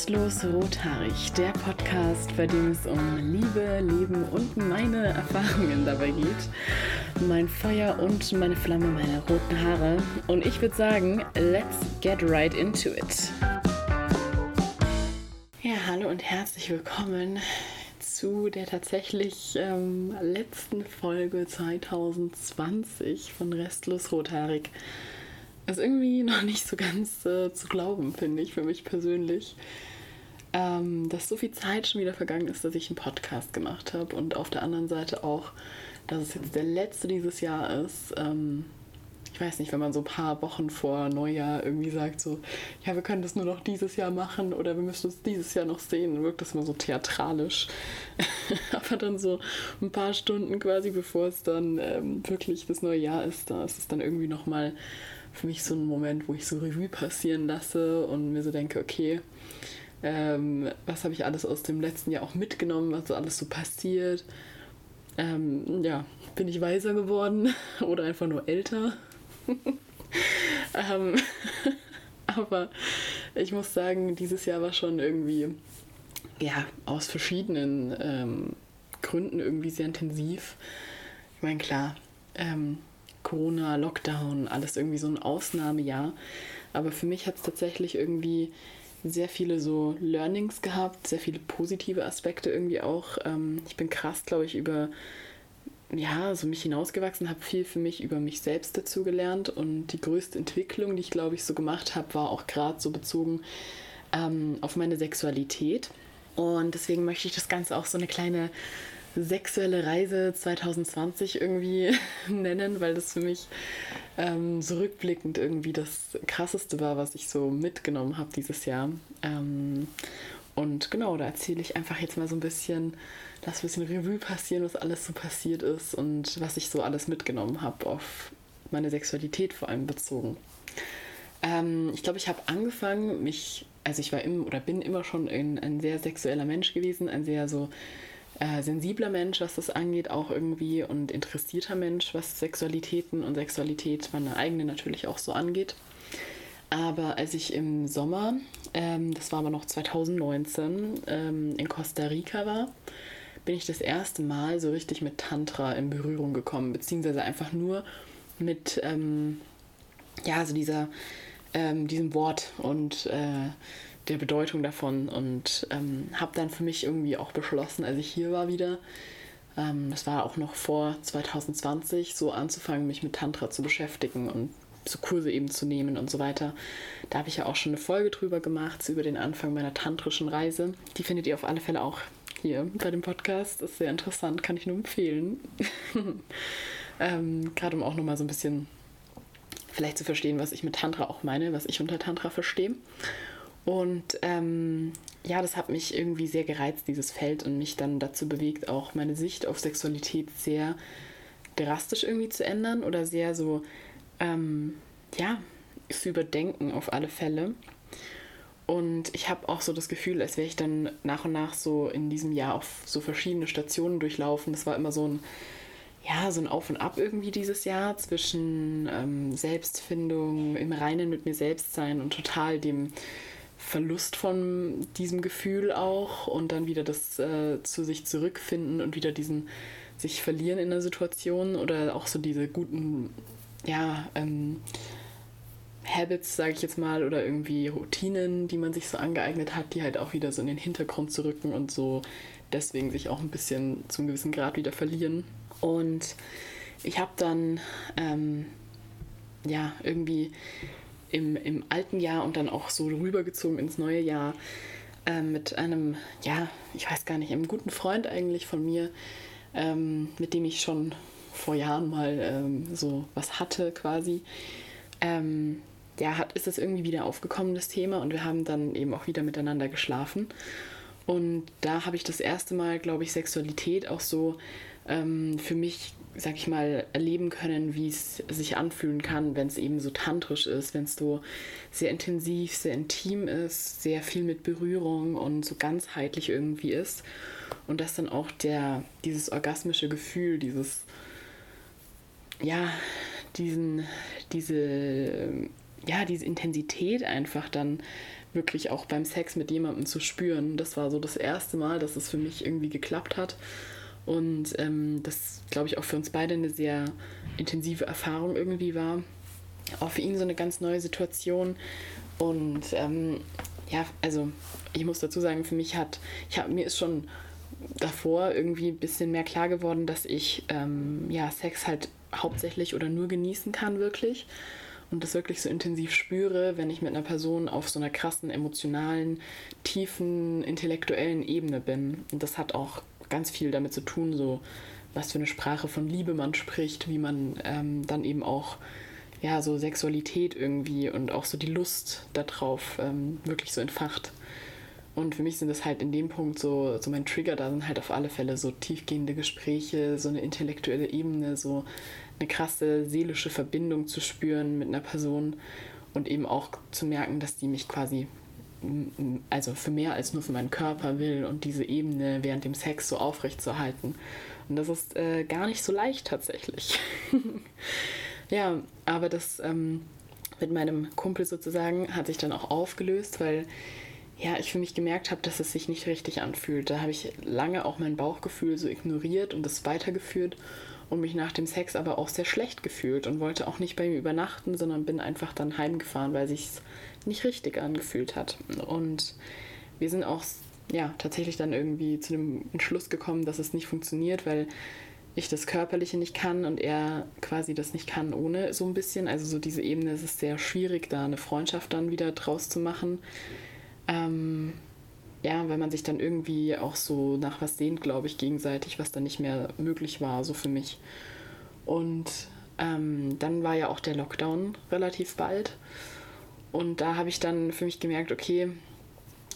Restlos Rothaarig, der Podcast, bei dem es um Liebe, Leben und meine Erfahrungen dabei geht. Mein Feuer und meine Flamme, meine roten Haare. Und ich würde sagen, let's get right into it. Ja, hallo und herzlich willkommen zu der tatsächlich ähm, letzten Folge 2020 von Restlos Rothaarig ist irgendwie noch nicht so ganz äh, zu glauben, finde ich, für mich persönlich. Ähm, dass so viel Zeit schon wieder vergangen ist, dass ich einen Podcast gemacht habe und auf der anderen Seite auch, dass es jetzt der letzte dieses Jahr ist. Ähm, ich weiß nicht, wenn man so ein paar Wochen vor Neujahr irgendwie sagt, so, ja, wir können das nur noch dieses Jahr machen oder wir müssen es dieses Jahr noch sehen, dann wirkt das immer so theatralisch. Aber dann so ein paar Stunden quasi, bevor es dann ähm, wirklich das neue Jahr ist, da ist es dann irgendwie nochmal für mich so ein Moment, wo ich so Revue passieren lasse und mir so denke, okay, ähm, was habe ich alles aus dem letzten Jahr auch mitgenommen, was alles so passiert. Ähm, ja, bin ich weiser geworden oder einfach nur älter. ähm, aber ich muss sagen, dieses Jahr war schon irgendwie, ja, aus verschiedenen ähm, Gründen irgendwie sehr intensiv. Ich meine, klar, ähm, Corona, Lockdown, alles irgendwie so ein Ausnahmejahr. Aber für mich hat es tatsächlich irgendwie sehr viele so Learnings gehabt, sehr viele positive Aspekte irgendwie auch. Ähm, ich bin krass, glaube ich, über ja, so mich hinausgewachsen, habe viel für mich über mich selbst dazu gelernt und die größte Entwicklung, die ich glaube ich so gemacht habe, war auch gerade so bezogen ähm, auf meine Sexualität. Und deswegen möchte ich das Ganze auch so eine kleine sexuelle Reise 2020 irgendwie nennen, weil das für mich ähm, so rückblickend irgendwie das Krasseste war, was ich so mitgenommen habe dieses Jahr. Ähm, und genau, da erzähle ich einfach jetzt mal so ein bisschen, lass ein bisschen Revue passieren, was alles so passiert ist und was ich so alles mitgenommen habe, auf meine Sexualität vor allem bezogen. Ähm, ich glaube, ich habe angefangen, mich, also ich war im oder bin immer schon ein, ein sehr sexueller Mensch gewesen, ein sehr so äh, sensibler Mensch, was das angeht, auch irgendwie und interessierter Mensch, was Sexualitäten und Sexualität, meine eigene natürlich auch so angeht. Aber als ich im Sommer, ähm, das war aber noch 2019, ähm, in Costa Rica war, bin ich das erste Mal so richtig mit Tantra in Berührung gekommen, beziehungsweise einfach nur mit, ähm, ja, so dieser, ähm, diesem Wort und äh, der Bedeutung davon und ähm, habe dann für mich irgendwie auch beschlossen, als ich hier war wieder, ähm, das war auch noch vor 2020, so anzufangen, mich mit Tantra zu beschäftigen und so Kurse eben zu nehmen und so weiter. Da habe ich ja auch schon eine Folge drüber gemacht, über den Anfang meiner tantrischen Reise. Die findet ihr auf alle Fälle auch hier bei dem Podcast. Ist sehr interessant, kann ich nur empfehlen. ähm, Gerade um auch nochmal so ein bisschen vielleicht zu verstehen, was ich mit Tantra auch meine, was ich unter Tantra verstehe. Und ähm, ja, das hat mich irgendwie sehr gereizt, dieses Feld, und mich dann dazu bewegt, auch meine Sicht auf Sexualität sehr drastisch irgendwie zu ändern oder sehr so, ähm, ja, zu überdenken auf alle Fälle. Und ich habe auch so das Gefühl, als wäre ich dann nach und nach so in diesem Jahr auf so verschiedene Stationen durchlaufen. Das war immer so ein, ja, so ein Auf und Ab irgendwie dieses Jahr zwischen ähm, Selbstfindung, im Reinen mit mir selbst sein und total dem Verlust von diesem Gefühl auch und dann wieder das äh, zu sich zurückfinden und wieder diesen sich verlieren in der Situation oder auch so diese guten, ja, ähm, Habits, sage ich jetzt mal, oder irgendwie Routinen, die man sich so angeeignet hat, die halt auch wieder so in den Hintergrund zu rücken und so deswegen sich auch ein bisschen zum gewissen Grad wieder verlieren. Und ich habe dann, ähm, ja, irgendwie im, im alten Jahr und dann auch so rübergezogen ins neue Jahr äh, mit einem, ja, ich weiß gar nicht, einem guten Freund eigentlich von mir, ähm, mit dem ich schon vor Jahren mal ähm, so was hatte quasi. Ähm, ja, hat, ist es irgendwie wieder aufgekommen, das Thema, und wir haben dann eben auch wieder miteinander geschlafen. Und da habe ich das erste Mal, glaube ich, Sexualität auch so ähm, für mich sag ich mal, erleben können, wie es sich anfühlen kann, wenn es eben so tantrisch ist, wenn es so sehr intensiv, sehr intim ist, sehr viel mit Berührung und so ganzheitlich irgendwie ist. Und dass dann auch der, dieses orgasmische Gefühl, dieses, ja, diesen, diese, ja, diese Intensität einfach dann wirklich auch beim Sex mit jemandem zu spüren. Das war so das erste Mal, dass es für mich irgendwie geklappt hat. Und ähm, das, glaube ich, auch für uns beide eine sehr intensive Erfahrung irgendwie war. Auch für ihn so eine ganz neue Situation. Und ähm, ja, also ich muss dazu sagen, für mich hat, ich hab, mir ist schon davor irgendwie ein bisschen mehr klar geworden, dass ich ähm, ja, Sex halt hauptsächlich oder nur genießen kann, wirklich. Und das wirklich so intensiv spüre, wenn ich mit einer Person auf so einer krassen, emotionalen, tiefen, intellektuellen Ebene bin. Und das hat auch ganz viel damit zu tun, so was für eine Sprache von Liebe man spricht, wie man ähm, dann eben auch ja so Sexualität irgendwie und auch so die Lust darauf ähm, wirklich so entfacht. Und für mich sind das halt in dem Punkt so, so mein Trigger, da sind halt auf alle Fälle so tiefgehende Gespräche, so eine intellektuelle Ebene, so eine krasse seelische Verbindung zu spüren mit einer Person und eben auch zu merken, dass die mich quasi also für mehr als nur für meinen Körper will und diese Ebene während dem Sex so aufrecht zu halten. Und das ist äh, gar nicht so leicht tatsächlich. ja, aber das ähm, mit meinem Kumpel sozusagen hat sich dann auch aufgelöst, weil ja, ich für mich gemerkt habe, dass es sich nicht richtig anfühlt. Da habe ich lange auch mein Bauchgefühl so ignoriert und das weitergeführt und mich nach dem Sex aber auch sehr schlecht gefühlt und wollte auch nicht bei ihm übernachten, sondern bin einfach dann heimgefahren, weil sich nicht richtig angefühlt hat. Und wir sind auch ja tatsächlich dann irgendwie zu dem Entschluss gekommen, dass es nicht funktioniert, weil ich das Körperliche nicht kann und er quasi das nicht kann ohne so ein bisschen. Also so diese Ebene ist es sehr schwierig, da eine Freundschaft dann wieder draus zu machen. Ähm, ja, weil man sich dann irgendwie auch so nach was sehnt, glaube ich, gegenseitig, was dann nicht mehr möglich war, so für mich. Und ähm, dann war ja auch der Lockdown relativ bald. Und da habe ich dann für mich gemerkt, okay,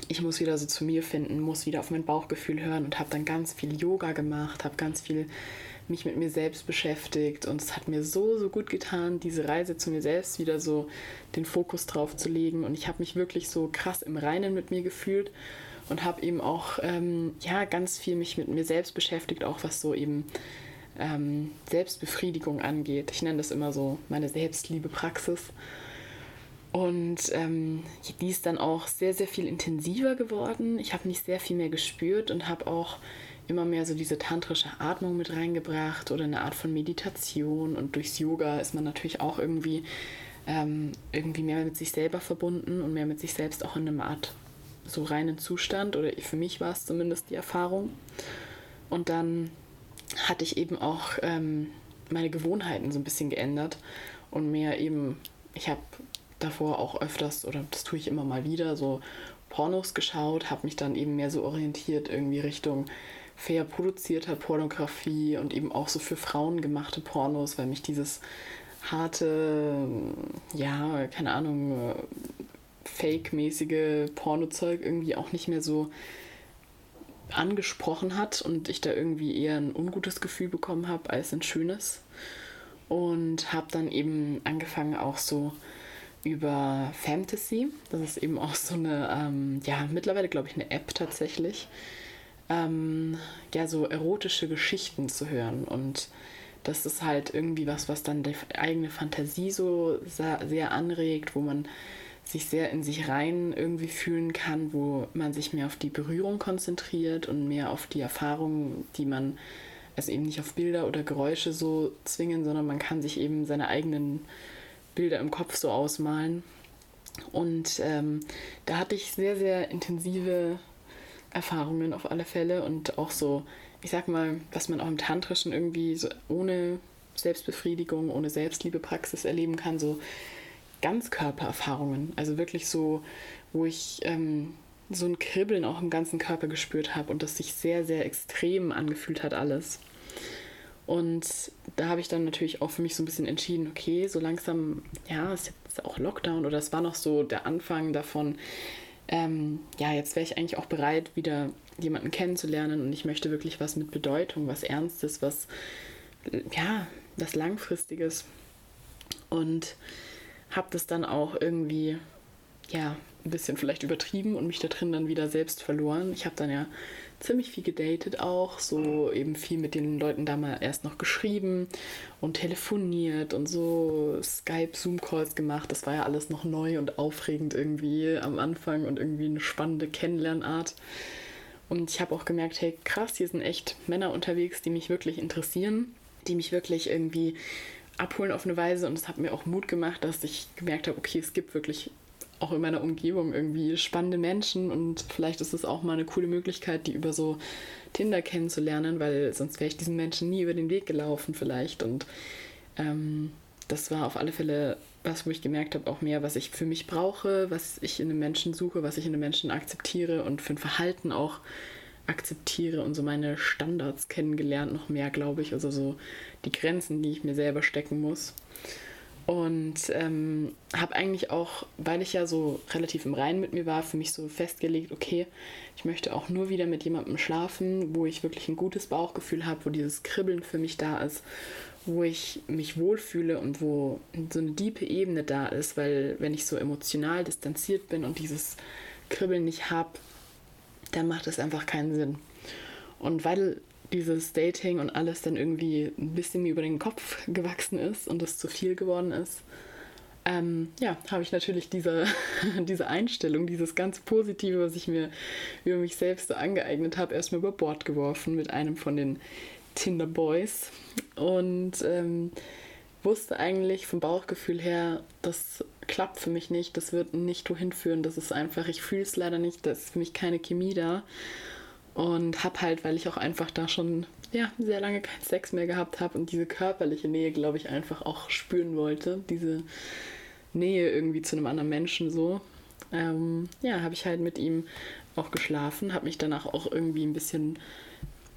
ich muss wieder so zu mir finden, muss wieder auf mein Bauchgefühl hören und habe dann ganz viel Yoga gemacht, habe ganz viel mich mit mir selbst beschäftigt und es hat mir so, so gut getan, diese Reise zu mir selbst wieder so den Fokus drauf zu legen und ich habe mich wirklich so krass im Reinen mit mir gefühlt und habe eben auch ähm, ja ganz viel mich mit mir selbst beschäftigt, auch was so eben ähm, Selbstbefriedigung angeht. Ich nenne das immer so meine Selbstliebe-Praxis. Und ähm, die ist dann auch sehr, sehr viel intensiver geworden. Ich habe mich sehr viel mehr gespürt und habe auch immer mehr so diese tantrische Atmung mit reingebracht oder eine Art von Meditation. Und durchs Yoga ist man natürlich auch irgendwie, ähm, irgendwie mehr mit sich selber verbunden und mehr mit sich selbst auch in einer Art so reinen Zustand oder für mich war es zumindest die Erfahrung. Und dann hatte ich eben auch ähm, meine Gewohnheiten so ein bisschen geändert und mehr eben, ich habe davor auch öfters, oder das tue ich immer mal wieder, so Pornos geschaut, habe mich dann eben mehr so orientiert irgendwie Richtung fair produzierter Pornografie und eben auch so für Frauen gemachte Pornos, weil mich dieses harte, ja, keine Ahnung, fake-mäßige Pornozeug irgendwie auch nicht mehr so angesprochen hat und ich da irgendwie eher ein ungutes Gefühl bekommen habe als ein schönes. Und habe dann eben angefangen auch so über Fantasy, das ist eben auch so eine, ähm, ja, mittlerweile glaube ich eine App tatsächlich, ähm, ja, so erotische Geschichten zu hören. Und das ist halt irgendwie was, was dann die eigene Fantasie so sehr anregt, wo man sich sehr in sich rein irgendwie fühlen kann, wo man sich mehr auf die Berührung konzentriert und mehr auf die Erfahrungen, die man, also eben nicht auf Bilder oder Geräusche so zwingen, sondern man kann sich eben seine eigenen Bilder im Kopf so ausmalen. Und ähm, da hatte ich sehr, sehr intensive Erfahrungen auf alle Fälle und auch so, ich sag mal, was man auch im Tantrischen irgendwie so ohne Selbstbefriedigung, ohne Selbstliebepraxis erleben kann, so Ganzkörpererfahrungen. Also wirklich so, wo ich ähm, so ein Kribbeln auch im ganzen Körper gespürt habe und das sich sehr, sehr extrem angefühlt hat alles. Und da habe ich dann natürlich auch für mich so ein bisschen entschieden, okay, so langsam, ja, ist jetzt auch Lockdown oder es war noch so der Anfang davon, ähm, ja, jetzt wäre ich eigentlich auch bereit, wieder jemanden kennenzulernen und ich möchte wirklich was mit Bedeutung, was Ernstes, was, ja, was Langfristiges. Und habe das dann auch irgendwie, ja, ein bisschen vielleicht übertrieben und mich da drin dann wieder selbst verloren. Ich habe dann ja ziemlich viel gedatet auch, so eben viel mit den Leuten da mal erst noch geschrieben und telefoniert und so Skype, Zoom-Calls gemacht. Das war ja alles noch neu und aufregend irgendwie am Anfang und irgendwie eine spannende Kennenlernart. Und ich habe auch gemerkt, hey krass, hier sind echt Männer unterwegs, die mich wirklich interessieren, die mich wirklich irgendwie abholen auf eine Weise. Und es hat mir auch Mut gemacht, dass ich gemerkt habe, okay, es gibt wirklich auch in meiner Umgebung irgendwie spannende Menschen und vielleicht ist es auch mal eine coole Möglichkeit, die über so Tinder kennenzulernen, weil sonst wäre ich diesen Menschen nie über den Weg gelaufen vielleicht. Und ähm, das war auf alle Fälle was, wo ich gemerkt habe, auch mehr, was ich für mich brauche, was ich in einem Menschen suche, was ich in einem Menschen akzeptiere und für ein Verhalten auch akzeptiere und so meine Standards kennengelernt, noch mehr, glaube ich. Also so die Grenzen, die ich mir selber stecken muss. Und ähm, habe eigentlich auch, weil ich ja so relativ im Reinen mit mir war, für mich so festgelegt, okay, ich möchte auch nur wieder mit jemandem schlafen, wo ich wirklich ein gutes Bauchgefühl habe, wo dieses Kribbeln für mich da ist, wo ich mich wohlfühle und wo so eine diepe Ebene da ist, weil wenn ich so emotional distanziert bin und dieses Kribbeln nicht habe, dann macht es einfach keinen Sinn. Und weil dieses Dating und alles dann irgendwie ein bisschen mir über den Kopf gewachsen ist und es zu viel geworden ist, ähm, ja, habe ich natürlich diese, diese Einstellung, dieses ganz Positive, was ich mir über mich selbst so angeeignet habe, erstmal über Bord geworfen mit einem von den Tinder Boys und ähm, wusste eigentlich vom Bauchgefühl her, das klappt für mich nicht, das wird nicht wohin führen, das ist einfach, ich fühle es leider nicht, da ist für mich keine Chemie da. Und habe halt, weil ich auch einfach da schon ja, sehr lange keinen Sex mehr gehabt habe und diese körperliche Nähe, glaube ich, einfach auch spüren wollte. Diese Nähe irgendwie zu einem anderen Menschen so. Ähm, ja, habe ich halt mit ihm auch geschlafen, habe mich danach auch irgendwie ein bisschen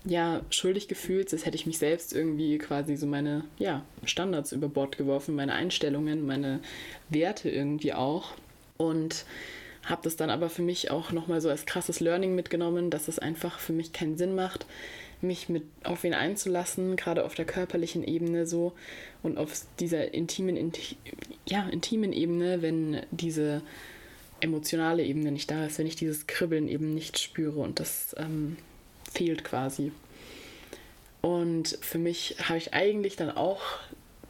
ja, schuldig gefühlt, als hätte ich mich selbst irgendwie quasi so meine ja, Standards über Bord geworfen, meine Einstellungen, meine Werte irgendwie auch. Und habe das dann aber für mich auch nochmal so als krasses Learning mitgenommen, dass es einfach für mich keinen Sinn macht, mich mit auf ihn einzulassen, gerade auf der körperlichen Ebene so und auf dieser intimen, inti ja, intimen Ebene, wenn diese emotionale Ebene nicht da ist, wenn ich dieses Kribbeln eben nicht spüre und das ähm, fehlt quasi. Und für mich habe ich eigentlich dann auch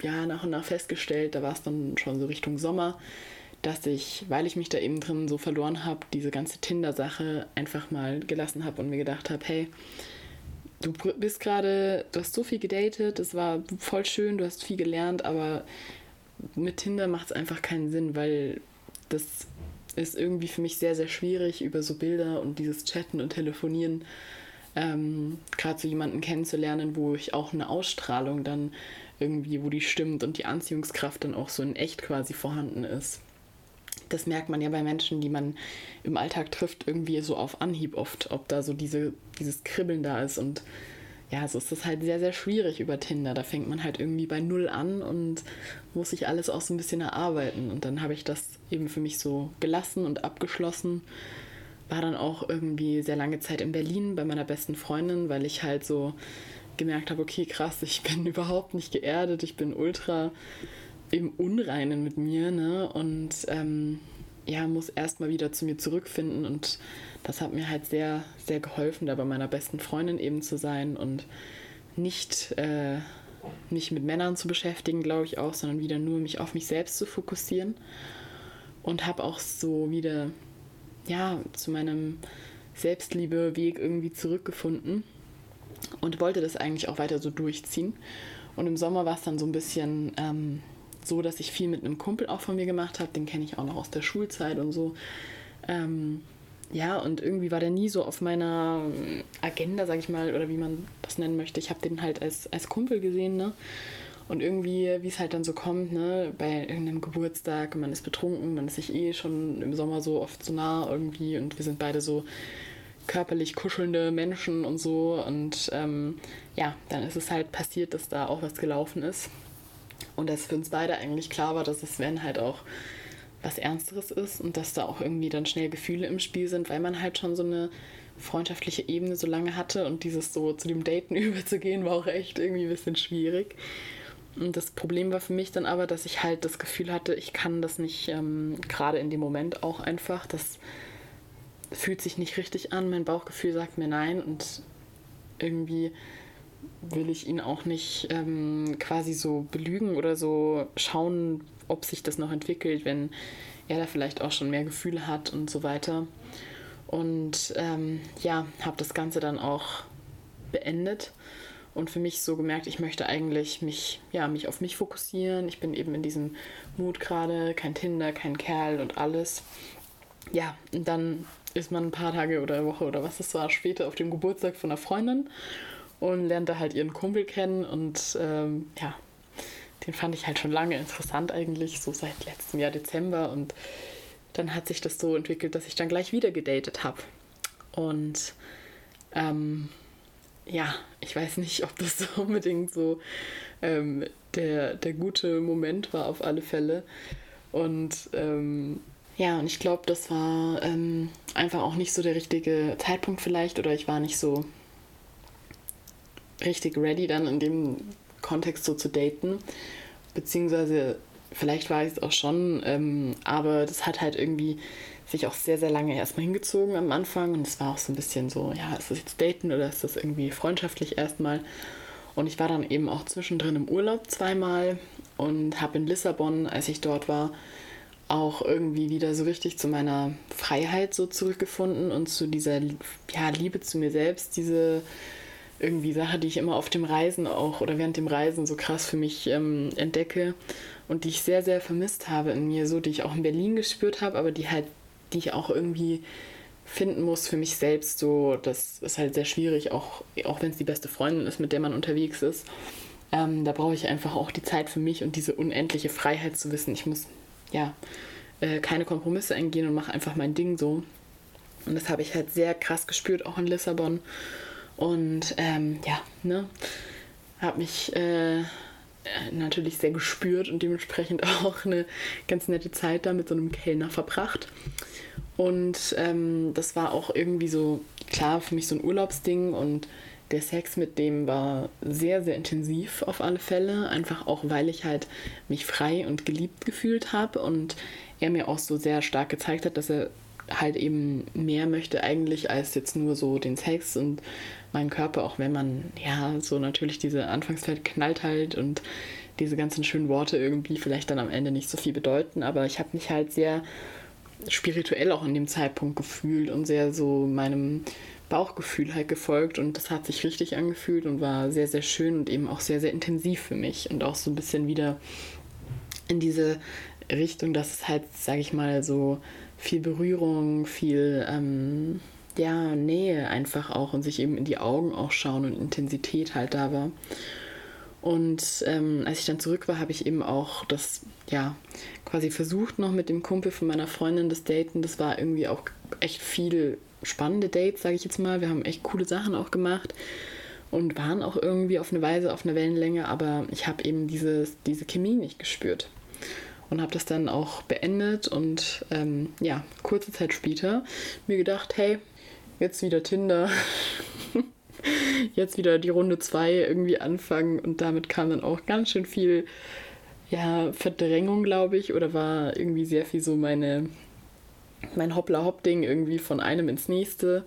ja, nach und nach festgestellt, da war es dann schon so Richtung Sommer, dass ich, weil ich mich da eben drin so verloren habe, diese ganze Tinder-Sache einfach mal gelassen habe und mir gedacht habe, hey, du bist gerade, du hast so viel gedatet, es war voll schön, du hast viel gelernt, aber mit Tinder macht es einfach keinen Sinn, weil das ist irgendwie für mich sehr, sehr schwierig, über so Bilder und dieses Chatten und Telefonieren ähm, gerade so jemanden kennenzulernen, wo ich auch eine Ausstrahlung dann irgendwie, wo die stimmt und die Anziehungskraft dann auch so in echt quasi vorhanden ist das merkt man ja bei Menschen, die man im Alltag trifft, irgendwie so auf Anhieb oft, ob da so diese, dieses Kribbeln da ist. Und ja, so ist das halt sehr, sehr schwierig über Tinder. Da fängt man halt irgendwie bei Null an und muss sich alles auch so ein bisschen erarbeiten. Und dann habe ich das eben für mich so gelassen und abgeschlossen. War dann auch irgendwie sehr lange Zeit in Berlin bei meiner besten Freundin, weil ich halt so gemerkt habe, okay, krass, ich bin überhaupt nicht geerdet, ich bin ultra im Unreinen mit mir ne? und ähm, ja, muss erstmal wieder zu mir zurückfinden und das hat mir halt sehr, sehr geholfen, da bei meiner besten Freundin eben zu sein und nicht äh, mich mit Männern zu beschäftigen, glaube ich auch, sondern wieder nur mich auf mich selbst zu fokussieren und habe auch so wieder ja zu meinem Selbstliebe-Weg irgendwie zurückgefunden und wollte das eigentlich auch weiter so durchziehen. Und im Sommer war es dann so ein bisschen ähm, so, dass ich viel mit einem Kumpel auch von mir gemacht habe. Den kenne ich auch noch aus der Schulzeit und so. Ähm, ja, und irgendwie war der nie so auf meiner Agenda, sag ich mal, oder wie man das nennen möchte. Ich habe den halt als, als Kumpel gesehen, ne? Und irgendwie, wie es halt dann so kommt, ne, bei irgendeinem Geburtstag, man ist betrunken, man ist sich eh schon im Sommer so oft so nah irgendwie und wir sind beide so körperlich kuschelnde Menschen und so. Und ähm, ja, dann ist es halt passiert, dass da auch was gelaufen ist. Und dass für uns beide eigentlich klar war, dass es, wenn halt auch was Ernsteres ist und dass da auch irgendwie dann schnell Gefühle im Spiel sind, weil man halt schon so eine freundschaftliche Ebene so lange hatte und dieses so zu dem Daten überzugehen war auch echt irgendwie ein bisschen schwierig. Und das Problem war für mich dann aber, dass ich halt das Gefühl hatte, ich kann das nicht ähm, gerade in dem Moment auch einfach, dass fühlt sich nicht richtig an, mein Bauchgefühl sagt mir nein und irgendwie will ich ihn auch nicht ähm, quasi so belügen oder so schauen, ob sich das noch entwickelt, wenn er da vielleicht auch schon mehr Gefühle hat und so weiter. Und ähm, ja, habe das Ganze dann auch beendet und für mich so gemerkt, ich möchte eigentlich mich, ja, mich auf mich fokussieren. Ich bin eben in diesem Mut gerade, kein Tinder, kein Kerl und alles. Ja, und dann ist man ein paar Tage oder Woche oder was es war später auf dem Geburtstag von einer Freundin und lernte halt ihren Kumpel kennen und ähm, ja, den fand ich halt schon lange interessant eigentlich, so seit letztem Jahr Dezember und dann hat sich das so entwickelt, dass ich dann gleich wieder gedatet habe. Und ähm, ja, ich weiß nicht, ob das so unbedingt so ähm, der, der gute Moment war auf alle Fälle. Und ähm, ja, und ich glaube, das war ähm, einfach auch nicht so der richtige Zeitpunkt vielleicht oder ich war nicht so richtig ready dann in dem Kontext so zu daten. Beziehungsweise vielleicht war ich es auch schon, ähm, aber das hat halt irgendwie sich auch sehr, sehr lange erstmal hingezogen am Anfang und es war auch so ein bisschen so, ja, ist das jetzt daten oder ist das irgendwie freundschaftlich erstmal? Und ich war dann eben auch zwischendrin im Urlaub zweimal und habe in Lissabon, als ich dort war, auch irgendwie wieder so richtig zu meiner Freiheit so zurückgefunden und zu dieser ja, Liebe zu mir selbst, diese irgendwie Sache, die ich immer auf dem Reisen auch oder während dem Reisen so krass für mich ähm, entdecke und die ich sehr, sehr vermisst habe in mir, so die ich auch in Berlin gespürt habe, aber die halt, die ich auch irgendwie finden muss für mich selbst. So, das ist halt sehr schwierig, auch, auch wenn es die beste Freundin ist, mit der man unterwegs ist. Ähm, da brauche ich einfach auch die Zeit für mich und diese unendliche Freiheit zu wissen, ich muss ja äh, keine Kompromisse eingehen und mache einfach mein Ding so. Und das habe ich halt sehr krass gespürt, auch in Lissabon. Und ähm, ja, ne, habe mich äh, natürlich sehr gespürt und dementsprechend auch eine ganz nette Zeit da mit so einem Kellner verbracht. Und ähm, das war auch irgendwie so, klar, für mich so ein Urlaubsding und der Sex mit dem war sehr, sehr intensiv auf alle Fälle. Einfach auch, weil ich halt mich frei und geliebt gefühlt habe und er mir auch so sehr stark gezeigt hat, dass er halt eben mehr möchte eigentlich als jetzt nur so den Sex und meinen Körper, auch wenn man ja so natürlich diese Anfangszeit knallt halt und diese ganzen schönen Worte irgendwie vielleicht dann am Ende nicht so viel bedeuten, aber ich habe mich halt sehr spirituell auch in dem Zeitpunkt gefühlt und sehr so meinem Bauchgefühl halt gefolgt und das hat sich richtig angefühlt und war sehr, sehr schön und eben auch sehr, sehr intensiv für mich und auch so ein bisschen wieder in diese Richtung, dass es halt, sage ich mal, so viel Berührung, viel ähm, ja, Nähe einfach auch und sich eben in die Augen auch schauen und Intensität halt da war. Und ähm, als ich dann zurück war, habe ich eben auch das, ja, quasi versucht noch mit dem Kumpel von meiner Freundin das Daten. Das war irgendwie auch echt viel spannende Dates, sage ich jetzt mal. Wir haben echt coole Sachen auch gemacht und waren auch irgendwie auf eine Weise auf einer Wellenlänge, aber ich habe eben dieses, diese Chemie nicht gespürt und habe das dann auch beendet und ähm, ja, kurze Zeit später mir gedacht, hey, jetzt wieder Tinder, jetzt wieder die Runde 2 irgendwie anfangen und damit kam dann auch ganz schön viel ja, Verdrängung, glaube ich, oder war irgendwie sehr viel so meine mein Hoppla-Hopp-Ding irgendwie von einem ins nächste.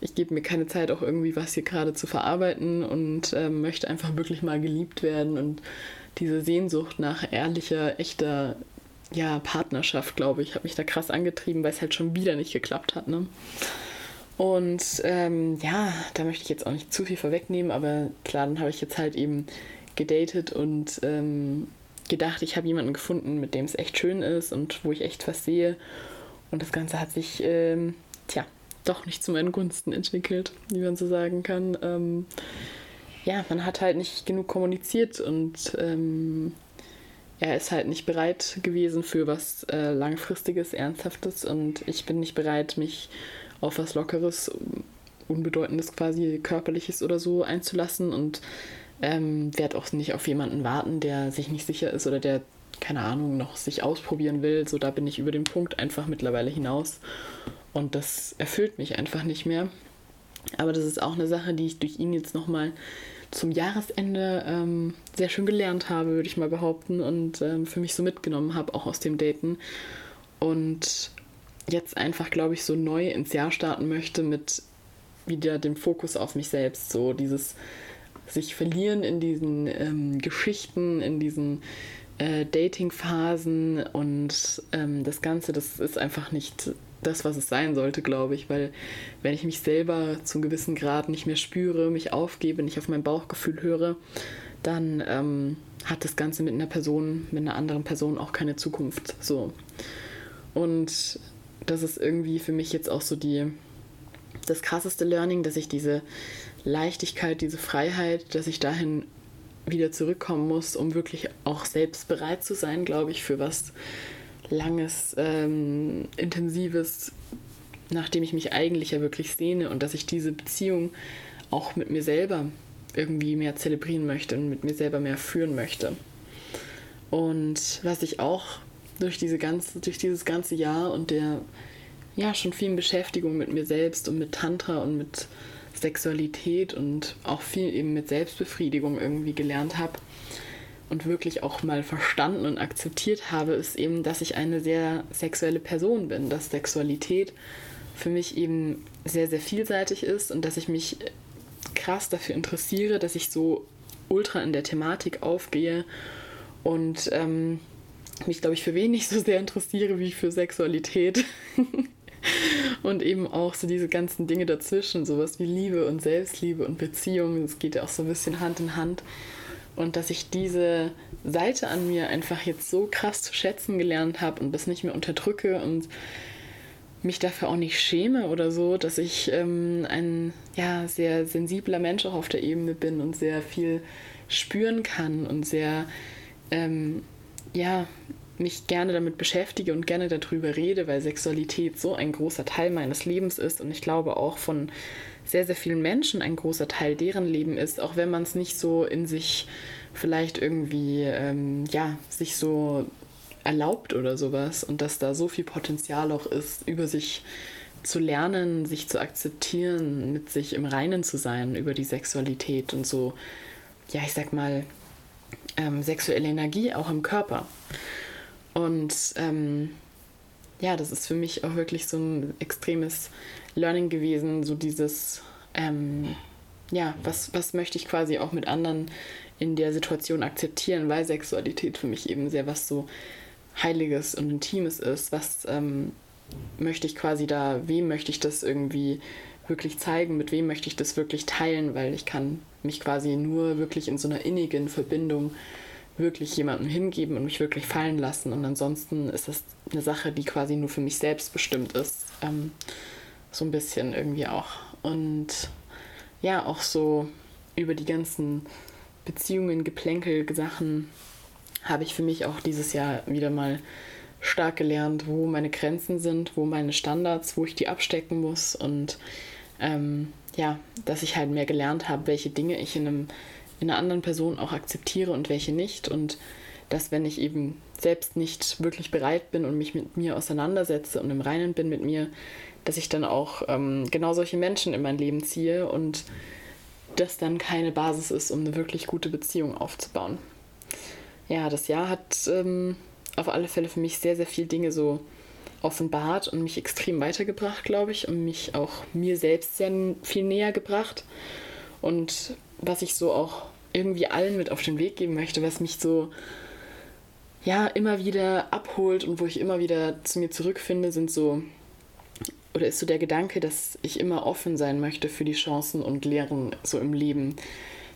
Ich gebe mir keine Zeit, auch irgendwie was hier gerade zu verarbeiten und äh, möchte einfach wirklich mal geliebt werden und diese Sehnsucht nach ehrlicher, echter ja, Partnerschaft, glaube ich, hat mich da krass angetrieben, weil es halt schon wieder nicht geklappt hat. Ne? Und ähm, ja, da möchte ich jetzt auch nicht zu viel vorwegnehmen, aber klar, dann habe ich jetzt halt eben gedatet und ähm, gedacht, ich habe jemanden gefunden, mit dem es echt schön ist und wo ich echt was sehe. Und das Ganze hat sich, ähm, tja, doch nicht zu meinen Gunsten entwickelt, wie man so sagen kann. Ähm, ja, man hat halt nicht genug kommuniziert und ähm, er ist halt nicht bereit gewesen für was äh, langfristiges, ernsthaftes und ich bin nicht bereit, mich auf was Lockeres, unbedeutendes quasi körperliches oder so einzulassen und ähm, werde auch nicht auf jemanden warten, der sich nicht sicher ist oder der keine Ahnung noch sich ausprobieren will. So da bin ich über den Punkt einfach mittlerweile hinaus und das erfüllt mich einfach nicht mehr. Aber das ist auch eine Sache, die ich durch ihn jetzt nochmal zum Jahresende ähm, sehr schön gelernt habe, würde ich mal behaupten, und ähm, für mich so mitgenommen habe, auch aus dem Daten. Und jetzt einfach, glaube ich, so neu ins Jahr starten möchte mit wieder dem Fokus auf mich selbst. So dieses sich verlieren in diesen ähm, Geschichten, in diesen äh, Dating-Phasen und ähm, das Ganze, das ist einfach nicht das, was es sein sollte, glaube ich, weil wenn ich mich selber zu einem gewissen Grad nicht mehr spüre, mich aufgebe, nicht auf mein Bauchgefühl höre, dann ähm, hat das Ganze mit einer Person, mit einer anderen Person auch keine Zukunft. So. Und das ist irgendwie für mich jetzt auch so die, das krasseste Learning, dass ich diese Leichtigkeit, diese Freiheit, dass ich dahin wieder zurückkommen muss, um wirklich auch selbst bereit zu sein, glaube ich, für was langes, ähm, intensives, nachdem ich mich eigentlich ja wirklich sehne und dass ich diese Beziehung auch mit mir selber irgendwie mehr zelebrieren möchte und mit mir selber mehr führen möchte. Und was ich auch durch, diese ganze, durch dieses ganze Jahr und der ja schon vielen Beschäftigung mit mir selbst und mit Tantra und mit Sexualität und auch viel eben mit Selbstbefriedigung irgendwie gelernt habe und wirklich auch mal verstanden und akzeptiert habe, ist eben, dass ich eine sehr sexuelle Person bin, dass Sexualität für mich eben sehr, sehr vielseitig ist und dass ich mich krass dafür interessiere, dass ich so ultra in der Thematik aufgehe und ähm, mich, glaube ich, für wenig so sehr interessiere wie für Sexualität. und eben auch so diese ganzen Dinge dazwischen, sowas wie Liebe und Selbstliebe und Beziehung, das geht ja auch so ein bisschen Hand in Hand. Und dass ich diese Seite an mir einfach jetzt so krass zu schätzen gelernt habe und das nicht mehr unterdrücke und mich dafür auch nicht schäme oder so, dass ich ähm, ein ja, sehr sensibler Mensch auch auf der Ebene bin und sehr viel spüren kann und sehr ähm, ja, mich gerne damit beschäftige und gerne darüber rede, weil Sexualität so ein großer Teil meines Lebens ist. Und ich glaube auch von sehr, sehr vielen Menschen ein großer Teil deren Leben ist, auch wenn man es nicht so in sich vielleicht irgendwie, ähm, ja, sich so erlaubt oder sowas und dass da so viel Potenzial auch ist, über sich zu lernen, sich zu akzeptieren, mit sich im Reinen zu sein über die Sexualität und so, ja, ich sag mal, ähm, sexuelle Energie auch im Körper. Und ähm, ja, das ist für mich auch wirklich so ein extremes Learning gewesen, so dieses, ähm, ja, was, was möchte ich quasi auch mit anderen in der Situation akzeptieren, weil Sexualität für mich eben sehr was so Heiliges und Intimes ist. Was ähm, möchte ich quasi da, wem möchte ich das irgendwie wirklich zeigen, mit wem möchte ich das wirklich teilen, weil ich kann mich quasi nur wirklich in so einer innigen Verbindung wirklich jemandem hingeben und mich wirklich fallen lassen. Und ansonsten ist das eine Sache, die quasi nur für mich selbst bestimmt ist. Ähm, so ein bisschen irgendwie auch. Und ja, auch so über die ganzen Beziehungen, Geplänkel, Sachen habe ich für mich auch dieses Jahr wieder mal stark gelernt, wo meine Grenzen sind, wo meine Standards, wo ich die abstecken muss und ähm, ja, dass ich halt mehr gelernt habe, welche Dinge ich in einem in einer anderen Person auch akzeptiere und welche nicht. Und dass, wenn ich eben selbst nicht wirklich bereit bin und mich mit mir auseinandersetze und im Reinen bin mit mir, dass ich dann auch ähm, genau solche Menschen in mein Leben ziehe und das dann keine Basis ist, um eine wirklich gute Beziehung aufzubauen. Ja, das Jahr hat ähm, auf alle Fälle für mich sehr, sehr viele Dinge so offenbart und mich extrem weitergebracht, glaube ich, und mich auch mir selbst sehr viel näher gebracht. Und was ich so auch irgendwie allen mit auf den Weg geben möchte, was mich so ja immer wieder abholt und wo ich immer wieder zu mir zurückfinde, sind so oder ist so der Gedanke, dass ich immer offen sein möchte für die Chancen und Lehren so im Leben.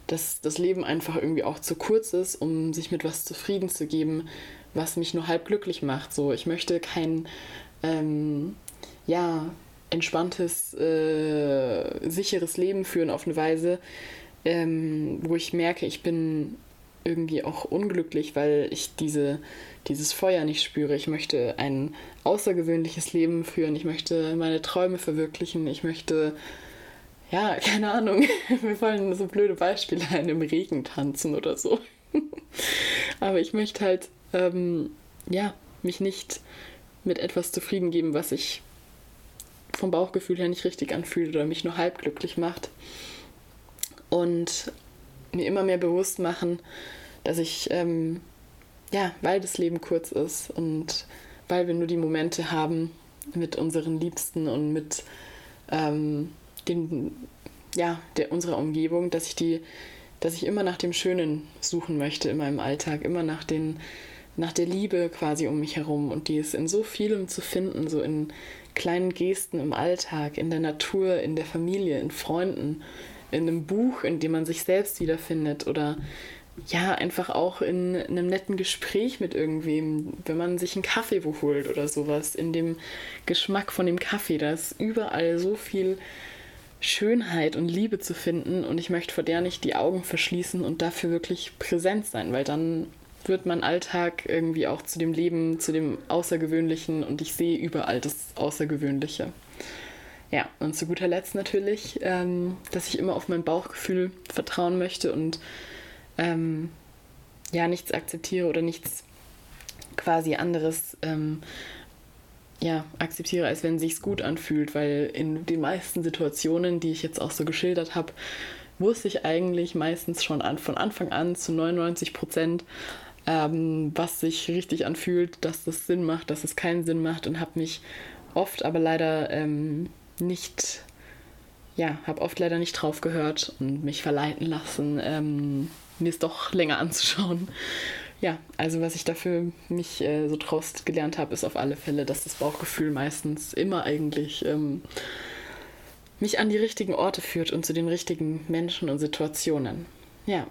Dass das Leben einfach irgendwie auch zu kurz ist, um sich mit was zufrieden zu geben, was mich nur halb glücklich macht. So, ich möchte kein ähm, ja entspanntes, äh, sicheres Leben führen auf eine Weise, ähm, wo ich merke, ich bin irgendwie auch unglücklich, weil ich diese, dieses Feuer nicht spüre. Ich möchte ein außergewöhnliches Leben führen. Ich möchte meine Träume verwirklichen. Ich möchte, ja, keine Ahnung, wir wollen so blöde Beispiele in einem Regen tanzen oder so. Aber ich möchte halt, ähm, ja, mich nicht mit etwas zufrieden geben, was sich vom Bauchgefühl her nicht richtig anfühlt oder mich nur halb glücklich macht und mir immer mehr bewusst machen, dass ich, ähm, ja, weil das Leben kurz ist und weil wir nur die Momente haben, mit unseren Liebsten und mit ähm, den, ja, der, unserer Umgebung, dass ich die, dass ich immer nach dem Schönen suchen möchte in meinem Alltag, immer nach den, nach der Liebe quasi um mich herum und die ist in so vielem zu finden, so in kleinen Gesten im Alltag, in der Natur, in der Familie, in Freunden, in einem Buch, in dem man sich selbst wiederfindet oder ja, einfach auch in einem netten Gespräch mit irgendwem, wenn man sich einen Kaffee holt oder sowas, in dem Geschmack von dem Kaffee, da ist überall so viel Schönheit und Liebe zu finden und ich möchte vor der nicht die Augen verschließen und dafür wirklich präsent sein, weil dann wird mein Alltag irgendwie auch zu dem Leben, zu dem Außergewöhnlichen und ich sehe überall das Außergewöhnliche. Ja, und zu guter Letzt natürlich, ähm, dass ich immer auf mein Bauchgefühl vertrauen möchte und ähm, ja, nichts akzeptiere oder nichts quasi anderes ähm, ja, akzeptiere, als wenn sich's gut anfühlt, weil in den meisten Situationen, die ich jetzt auch so geschildert habe, wusste ich eigentlich meistens schon an, von Anfang an zu 99 Prozent, ähm, was sich richtig anfühlt, dass das Sinn macht, dass es keinen Sinn macht und habe mich oft aber leider ähm, nicht, ja, habe oft leider nicht drauf gehört und mich verleiten lassen, ähm, mir es doch länger anzuschauen. Ja, also was ich dafür mich äh, so draus gelernt habe, ist auf alle Fälle, dass das Bauchgefühl meistens immer eigentlich ähm, mich an die richtigen Orte führt und zu den richtigen Menschen und Situationen. Ja,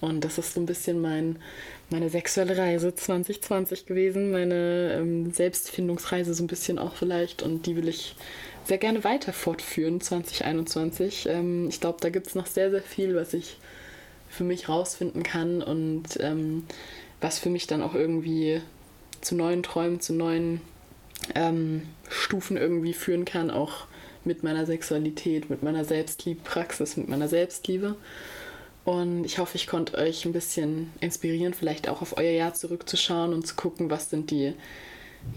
und das ist so ein bisschen mein, meine sexuelle Reise 2020 gewesen, meine ähm, Selbstfindungsreise so ein bisschen auch vielleicht. Und die will ich sehr gerne weiter fortführen 2021. Ähm, ich glaube, da gibt es noch sehr, sehr viel, was ich für mich rausfinden kann und ähm, was für mich dann auch irgendwie zu neuen Träumen, zu neuen ähm, Stufen irgendwie führen kann, auch mit meiner Sexualität, mit meiner Selbstliebpraxis, mit meiner Selbstliebe. Und ich hoffe, ich konnte euch ein bisschen inspirieren, vielleicht auch auf euer Jahr zurückzuschauen und zu gucken, was sind die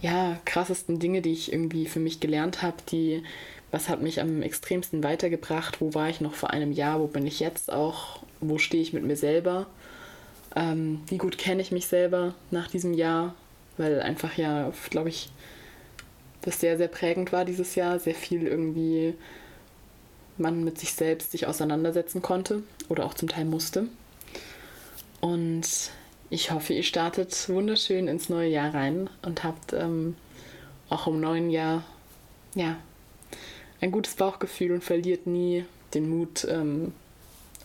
ja, krassesten Dinge, die ich irgendwie für mich gelernt habe, die, was hat mich am extremsten weitergebracht, wo war ich noch vor einem Jahr, wo bin ich jetzt auch, wo stehe ich mit mir selber, ähm, wie gut kenne ich mich selber nach diesem Jahr, weil einfach ja, glaube ich, das sehr, sehr prägend war dieses Jahr, sehr viel irgendwie man mit sich selbst sich auseinandersetzen konnte oder auch zum Teil musste. Und ich hoffe, ihr startet wunderschön ins neue Jahr rein und habt ähm, auch im neuen Jahr ja, ein gutes Bauchgefühl und verliert nie den Mut, ähm,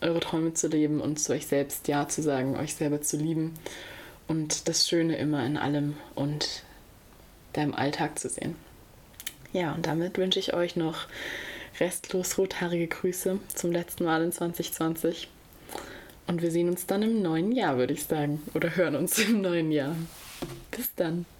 eure Träume zu leben und zu euch selbst Ja zu sagen, euch selber zu lieben und das Schöne immer in allem und deinem Alltag zu sehen. Ja, und damit wünsche ich euch noch restlos rothaarige Grüße zum letzten Mal in 2020. Und wir sehen uns dann im neuen Jahr, würde ich sagen. Oder hören uns im neuen Jahr. Bis dann.